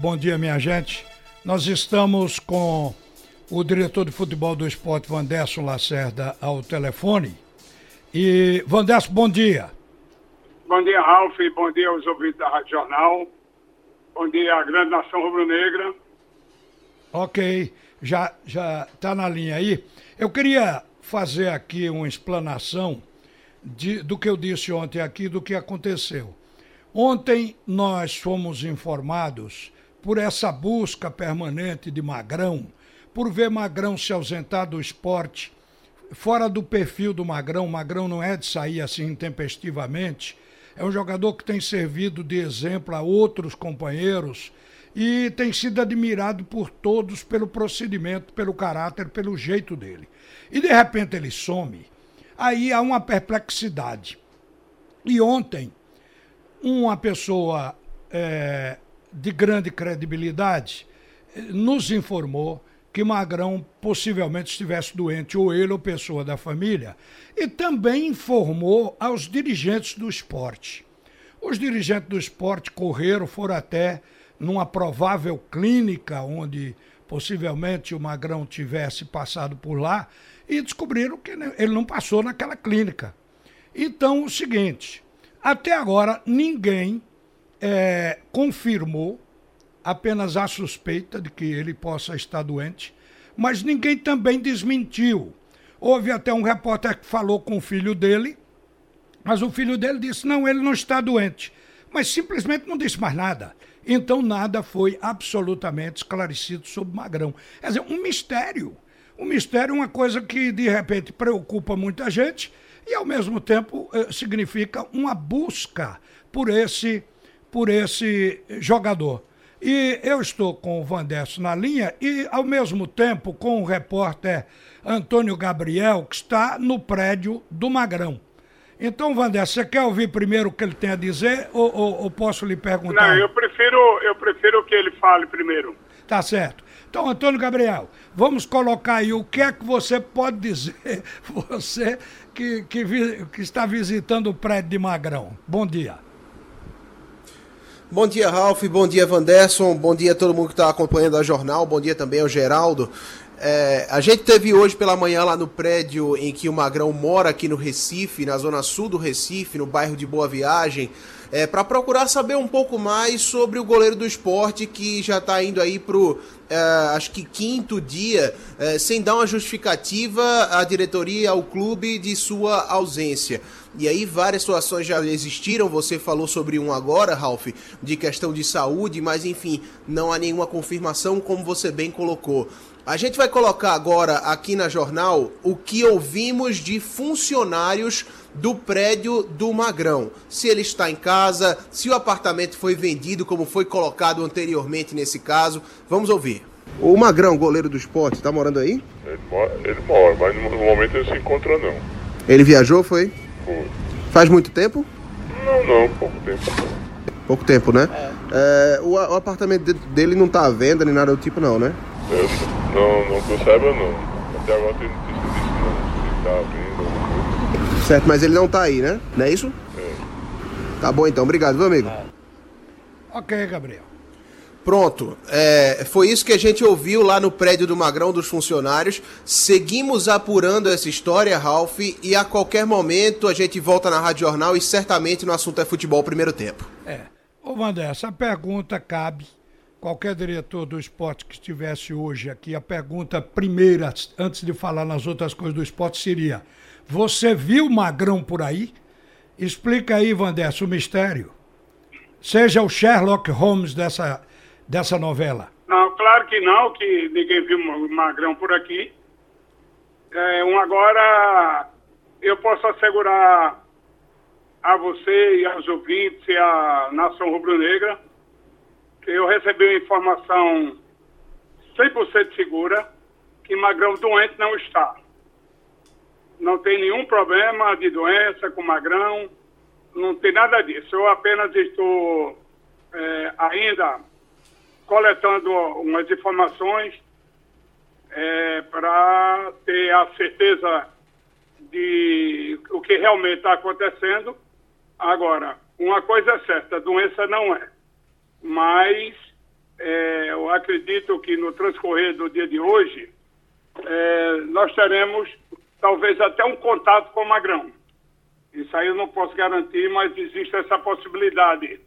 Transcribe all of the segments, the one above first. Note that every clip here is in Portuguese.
Bom dia, minha gente. Nós estamos com o diretor de futebol do esporte, Vanderson Lacerda, ao telefone. E, Vanderson, bom dia. Bom dia, Ralf. Bom dia aos ouvintes da Rádio Jornal. Bom dia à grande nação rubro-negra. Ok, já já está na linha aí. Eu queria fazer aqui uma explanação de, do que eu disse ontem aqui, do que aconteceu. Ontem nós fomos informados por essa busca permanente de Magrão, por ver Magrão se ausentar do esporte, fora do perfil do Magrão, Magrão não é de sair assim intempestivamente, é um jogador que tem servido de exemplo a outros companheiros e tem sido admirado por todos pelo procedimento, pelo caráter, pelo jeito dele. E de repente ele some, aí há uma perplexidade. E ontem, uma pessoa é, de grande credibilidade, nos informou que Magrão possivelmente estivesse doente, ou ele ou pessoa da família, e também informou aos dirigentes do esporte. Os dirigentes do esporte correram, foram até numa provável clínica onde possivelmente o Magrão tivesse passado por lá e descobriram que ele não passou naquela clínica. Então, o seguinte, até agora ninguém é, confirmou apenas a suspeita de que ele possa estar doente, mas ninguém também desmentiu. Houve até um repórter que falou com o filho dele, mas o filho dele disse: não, ele não está doente. Mas simplesmente não disse mais nada. Então nada foi absolutamente esclarecido sobre Magrão. Quer dizer, um mistério. Um mistério é uma coisa que de repente preocupa muita gente e ao mesmo tempo eh, significa uma busca por esse por esse jogador. E eu estou com o Vandesso na linha e, ao mesmo tempo, com o repórter Antônio Gabriel, que está no prédio do Magrão. Então, Vandesso, você quer ouvir primeiro o que ele tem a dizer ou, ou, ou, posso lhe perguntar? Não, eu prefiro, eu prefiro que ele fale primeiro. Tá certo. Então, Antônio Gabriel, vamos colocar aí o que é que você pode dizer, você que, que, que está visitando o prédio de Magrão. Bom dia. Bom dia, Ralf. Bom dia, Vanderson. Bom dia a todo mundo que está acompanhando a jornal. Bom dia também ao Geraldo. É, a gente teve hoje pela manhã lá no prédio em que o Magrão mora aqui no Recife, na zona sul do Recife, no bairro de Boa Viagem, é, para procurar saber um pouco mais sobre o goleiro do esporte que já está indo aí pro é, acho que quinto dia é, sem dar uma justificativa à diretoria, ao clube de sua ausência. E aí várias situações já existiram, você falou sobre um agora, Ralph, de questão de saúde, mas enfim, não há nenhuma confirmação como você bem colocou. A gente vai colocar agora aqui na jornal o que ouvimos de funcionários do prédio do Magrão. Se ele está em casa, se o apartamento foi vendido, como foi colocado anteriormente nesse caso. Vamos ouvir. O Magrão, goleiro do esporte, está morando aí? Ele mora, ele mora, mas no momento ele se encontra não. Ele viajou, foi? Foi. Faz muito tempo? Não, não, pouco tempo. Pouco tempo, né? É. É, o, o, apartamento dele não está à venda nem nada do tipo, não, né? Eu, não, não que eu saiba, não. Até agora tem notícia disso, não. Se está à venda, Certo, mas ele não está aí, né? Não é isso? É. Tá bom então, obrigado, meu amigo. Ok, Gabriel. Pronto, é, foi isso que a gente ouviu lá no prédio do Magrão dos funcionários. Seguimos apurando essa história, Ralph, e a qualquer momento a gente volta na Rádio Jornal e certamente no assunto é futebol primeiro tempo. É. Ô, Mandé, essa pergunta cabe. Qualquer diretor do esporte que estivesse hoje aqui, a pergunta primeira, antes de falar nas outras coisas do esporte, seria: Você viu Magrão por aí? Explica aí, Vanderson, o mistério. Seja o Sherlock Holmes dessa dessa novela? Não, claro que não, que ninguém viu Magrão por aqui. É, um agora, eu posso assegurar a você e aos ouvintes e à nação rubro-negra eu recebi uma informação 100% segura que Magrão doente não está. Não tem nenhum problema de doença com Magrão, não tem nada disso. Eu apenas estou é, ainda coletando umas informações é, para ter a certeza de o que realmente está acontecendo. Agora, uma coisa é certa, doença não é. Mas é, acredito que no transcorrer do dia de hoje, é, nós teremos talvez até um contato com o Magrão. Isso aí eu não posso garantir, mas existe essa possibilidade.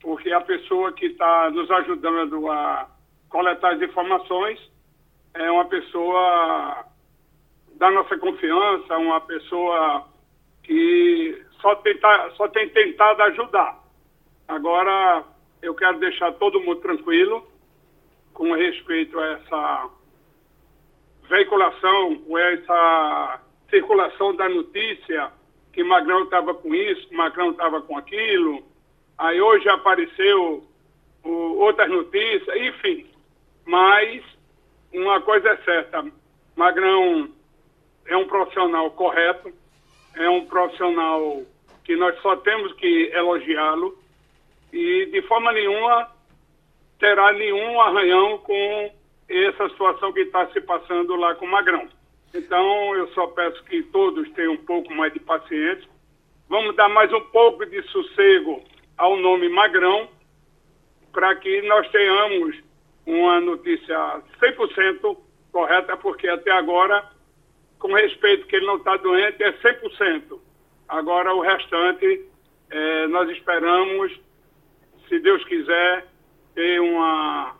Porque a pessoa que está nos ajudando a coletar as informações é uma pessoa da nossa confiança, uma pessoa que só, tenta, só tem tentado ajudar. Agora, eu quero deixar todo mundo tranquilo com respeito a essa veiculação, com essa circulação da notícia que Magrão estava com isso, Magrão estava com aquilo. Aí hoje apareceu o, outras notícias, enfim. Mas uma coisa é certa, Magrão é um profissional correto, é um profissional que nós só temos que elogiá-lo e de forma nenhuma terá nenhum arranhão com essa situação que está se passando lá com o Magrão. Então, eu só peço que todos tenham um pouco mais de paciência. Vamos dar mais um pouco de sossego ao nome Magrão, para que nós tenhamos uma notícia 100% correta, porque até agora, com respeito que ele não está doente, é 100%. Agora, o restante, é, nós esperamos, se Deus quiser, ter uma,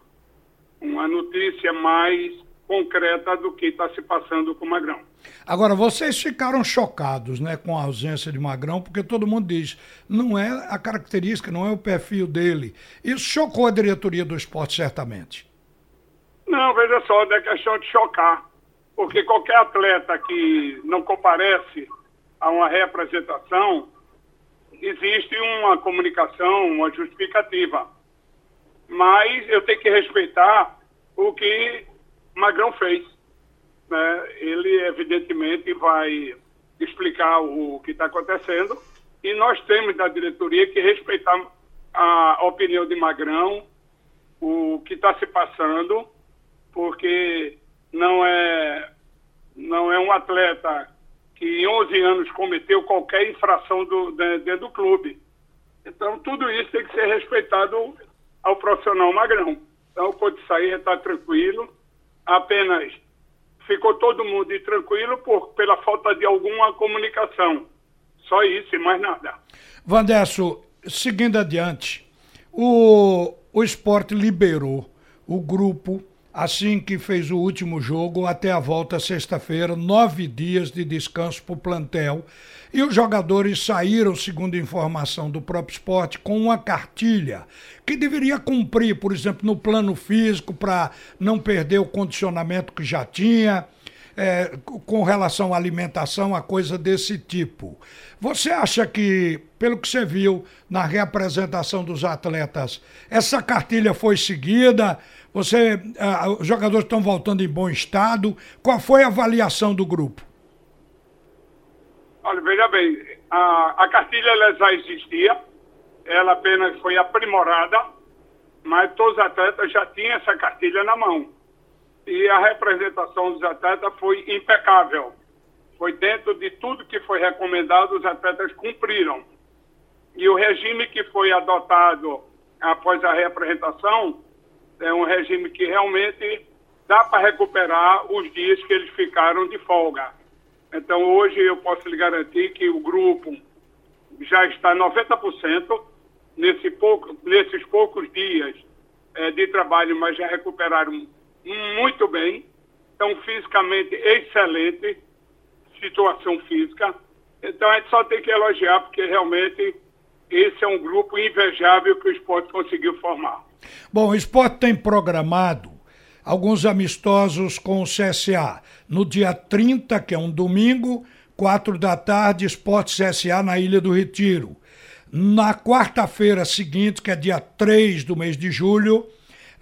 uma notícia mais concreta do que está se passando com o Magrão. Agora, vocês ficaram chocados né, com a ausência de Magrão, porque todo mundo diz, não é a característica, não é o perfil dele. Isso chocou a diretoria do esporte, certamente. Não, veja só, não é questão de chocar. Porque qualquer atleta que não comparece a uma representação, existe uma comunicação, uma justificativa. Mas eu tenho que respeitar o que Magrão fez. Né? Ele, evidentemente, vai explicar o que está acontecendo e nós temos da diretoria que respeitar a opinião de Magrão, o que está se passando, porque não é, não é um atleta que em 11 anos cometeu qualquer infração do, dentro do clube. Então, tudo isso tem que ser respeitado ao profissional Magrão. Então, pode sair, está tranquilo apenas ficou todo mundo tranquilo por, pela falta de alguma comunicação. Só isso e mais nada. Vandesso, seguindo adiante, o, o esporte liberou o grupo assim que fez o último jogo, até a volta sexta-feira, nove dias de descanso para o plantel. E os jogadores saíram, segundo informação do próprio esporte, com uma cartilha que deveria cumprir, por exemplo, no plano físico, para não perder o condicionamento que já tinha. É, com relação à alimentação, a coisa desse tipo. Você acha que, pelo que você viu na reapresentação dos atletas, essa cartilha foi seguida? Você, uh, os jogadores estão voltando em bom estado. Qual foi a avaliação do grupo? Olha, veja bem, a, a cartilha ela já existia, ela apenas foi aprimorada, mas todos os atletas já tinham essa cartilha na mão. E a representação dos atletas foi impecável. Foi dentro de tudo que foi recomendado, os atletas cumpriram. E o regime que foi adotado após a representação é um regime que realmente dá para recuperar os dias que eles ficaram de folga. Então, hoje eu posso lhe garantir que o grupo já está 90% nesse pouco, nesses poucos dias é, de trabalho, mas já recuperaram muito bem. Estão fisicamente excelente, situação física. Então, a gente só tem que elogiar, porque realmente esse é um grupo invejável que o esporte conseguiu formar. Bom, o esporte tem programado alguns amistosos com o CSA. No dia 30, que é um domingo, 4 da tarde, Esporte CSA na Ilha do Retiro. Na quarta-feira seguinte, que é dia 3 do mês de julho,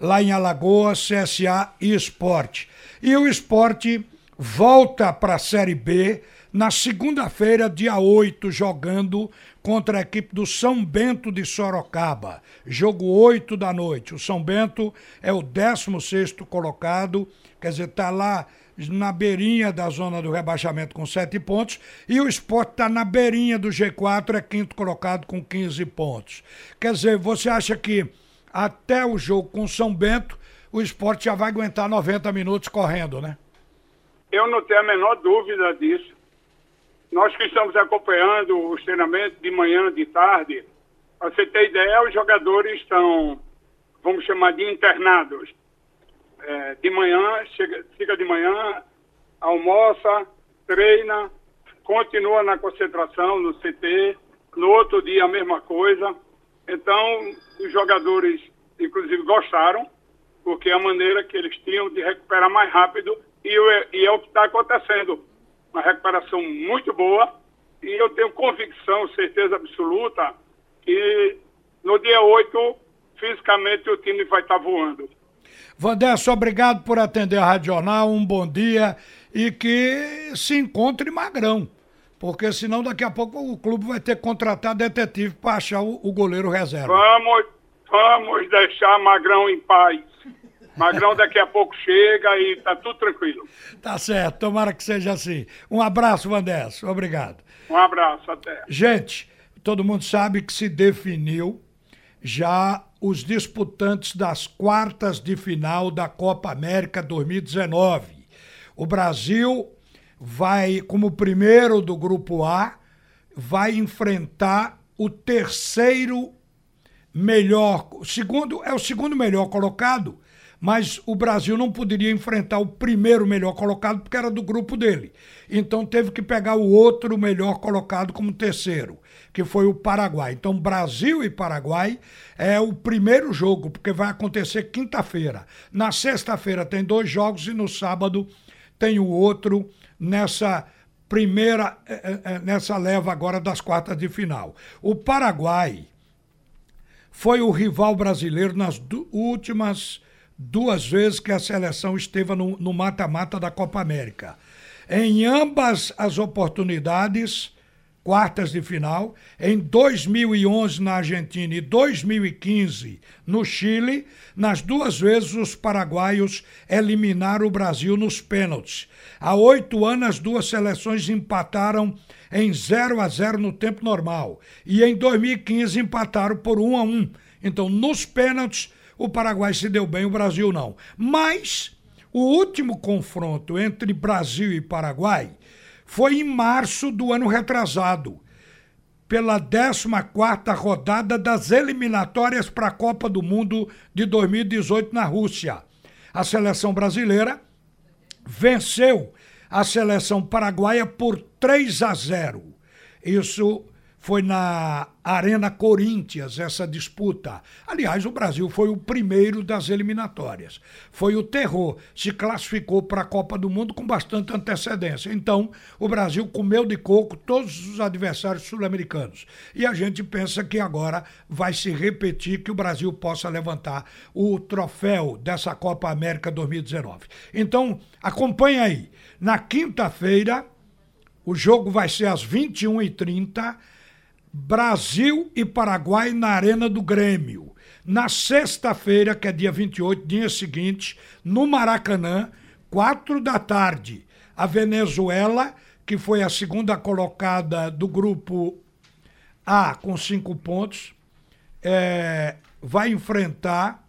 lá em Alagoas, CSA e Esporte. E o Esporte volta para a Série B na segunda-feira, dia 8, jogando contra a equipe do São Bento de Sorocaba. Jogo 8 da noite. O São Bento é o 16 colocado, quer dizer, está lá na beirinha da zona do rebaixamento com 7 pontos, e o Sport está na beirinha do G4, é quinto colocado com 15 pontos. Quer dizer, você acha que até o jogo com São Bento o esporte já vai aguentar 90 minutos correndo, né? Eu não tenho a menor dúvida disso. Nós que estamos acompanhando os treinamentos de manhã, de tarde, para você ter ideia, os jogadores estão, vamos chamar de internados. É, de manhã, chega, fica de manhã, almoça, treina, continua na concentração no CT, no outro dia a mesma coisa. Então, os jogadores, inclusive, gostaram, porque é a maneira que eles tinham de recuperar mais rápido e, e é o que está acontecendo. Uma recuperação muito boa e eu tenho convicção, certeza absoluta, que no dia 8, fisicamente, o time vai estar tá voando. Vandesso, obrigado por atender a Rádio um bom dia e que se encontre Magrão. Porque senão daqui a pouco o clube vai ter que contratar detetive para achar o, o, goleiro reserva. Vamos, vamos deixar Magrão em paz. Magrão daqui a pouco chega e tá tudo tranquilo. Tá certo, tomara que seja assim. Um abraço, Vandesso. Obrigado. Um abraço, até. Gente, todo mundo sabe que se definiu já os disputantes das quartas de final da Copa América 2019. O Brasil vai, como primeiro do grupo A, vai enfrentar o terceiro melhor, segundo é o segundo melhor colocado, mas o Brasil não poderia enfrentar o primeiro melhor colocado porque era do grupo dele. Então teve que pegar o outro melhor colocado como terceiro, que foi o Paraguai. Então Brasil e Paraguai é o primeiro jogo, porque vai acontecer quinta-feira. Na sexta-feira tem dois jogos e no sábado tem o outro nessa primeira, eh, eh, nessa leva agora das quartas de final. O Paraguai foi o rival brasileiro nas últimas duas vezes que a seleção esteve no mata-mata da Copa América. Em ambas as oportunidades, quartas de final, em 2011 na Argentina e 2015 no Chile, nas duas vezes os paraguaios eliminaram o Brasil nos pênaltis. Há oito anos as duas seleções empataram em 0 a 0 no tempo normal e em 2015 empataram por 1 a 1. Então, nos pênaltis, o Paraguai se deu bem, o Brasil não. Mas o último confronto entre Brasil e Paraguai foi em março do ano retrasado, pela 14 rodada das eliminatórias para a Copa do Mundo de 2018 na Rússia. A seleção brasileira venceu a seleção paraguaia por 3 a 0. Isso foi na Arena Corinthians essa disputa. Aliás, o Brasil foi o primeiro das eliminatórias. Foi o terror. Se classificou para a Copa do Mundo com bastante antecedência. Então, o Brasil comeu de coco todos os adversários sul-americanos. E a gente pensa que agora vai se repetir que o Brasil possa levantar o troféu dessa Copa América 2019. Então, acompanha aí. Na quinta-feira, o jogo vai ser às 21h30 Brasil e Paraguai na Arena do Grêmio. Na sexta-feira, que é dia 28, dia seguinte, no Maracanã, quatro da tarde, a Venezuela, que foi a segunda colocada do grupo A com cinco pontos, é, vai enfrentar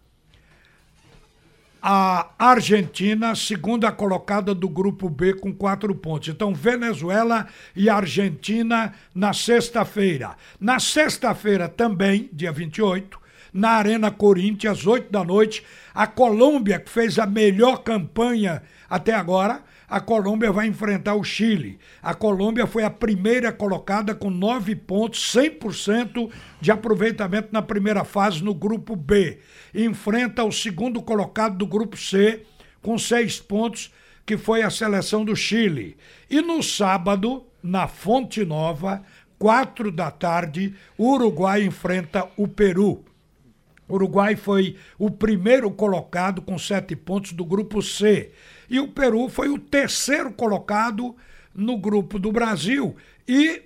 a Argentina, segunda colocada do grupo B com quatro pontos. Então, Venezuela e Argentina na sexta-feira. Na sexta-feira também, dia 28, na Arena Corinthians, às 8 da noite, a Colômbia, que fez a melhor campanha até agora, a Colômbia vai enfrentar o Chile. A Colômbia foi a primeira colocada com nove pontos, 100% de aproveitamento na primeira fase no grupo B. Enfrenta o segundo colocado do grupo C com seis pontos, que foi a seleção do Chile. E no sábado, na Fonte Nova, quatro da tarde, o Uruguai enfrenta o Peru. O Uruguai foi o primeiro colocado com sete pontos do grupo C. E o Peru foi o terceiro colocado no grupo do Brasil. E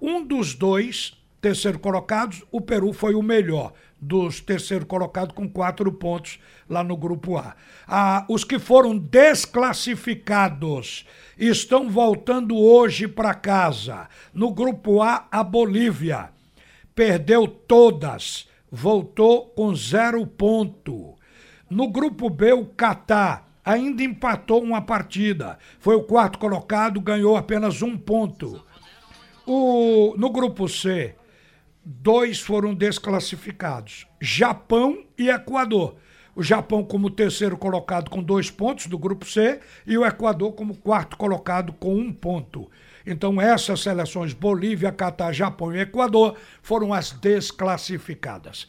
um dos dois terceiro colocados, o Peru foi o melhor dos terceiro colocados com quatro pontos lá no grupo A. Ah, os que foram desclassificados estão voltando hoje para casa. No grupo A, a Bolívia perdeu todas, voltou com zero ponto. No grupo B, o Catar ainda empatou uma partida. Foi o quarto colocado, ganhou apenas um ponto. O, no grupo C, dois foram desclassificados: Japão e Equador. O Japão como terceiro colocado com dois pontos do grupo C e o Equador como quarto colocado com um ponto. Então, essas seleções, Bolívia, Catar, Japão e Equador, foram as desclassificadas.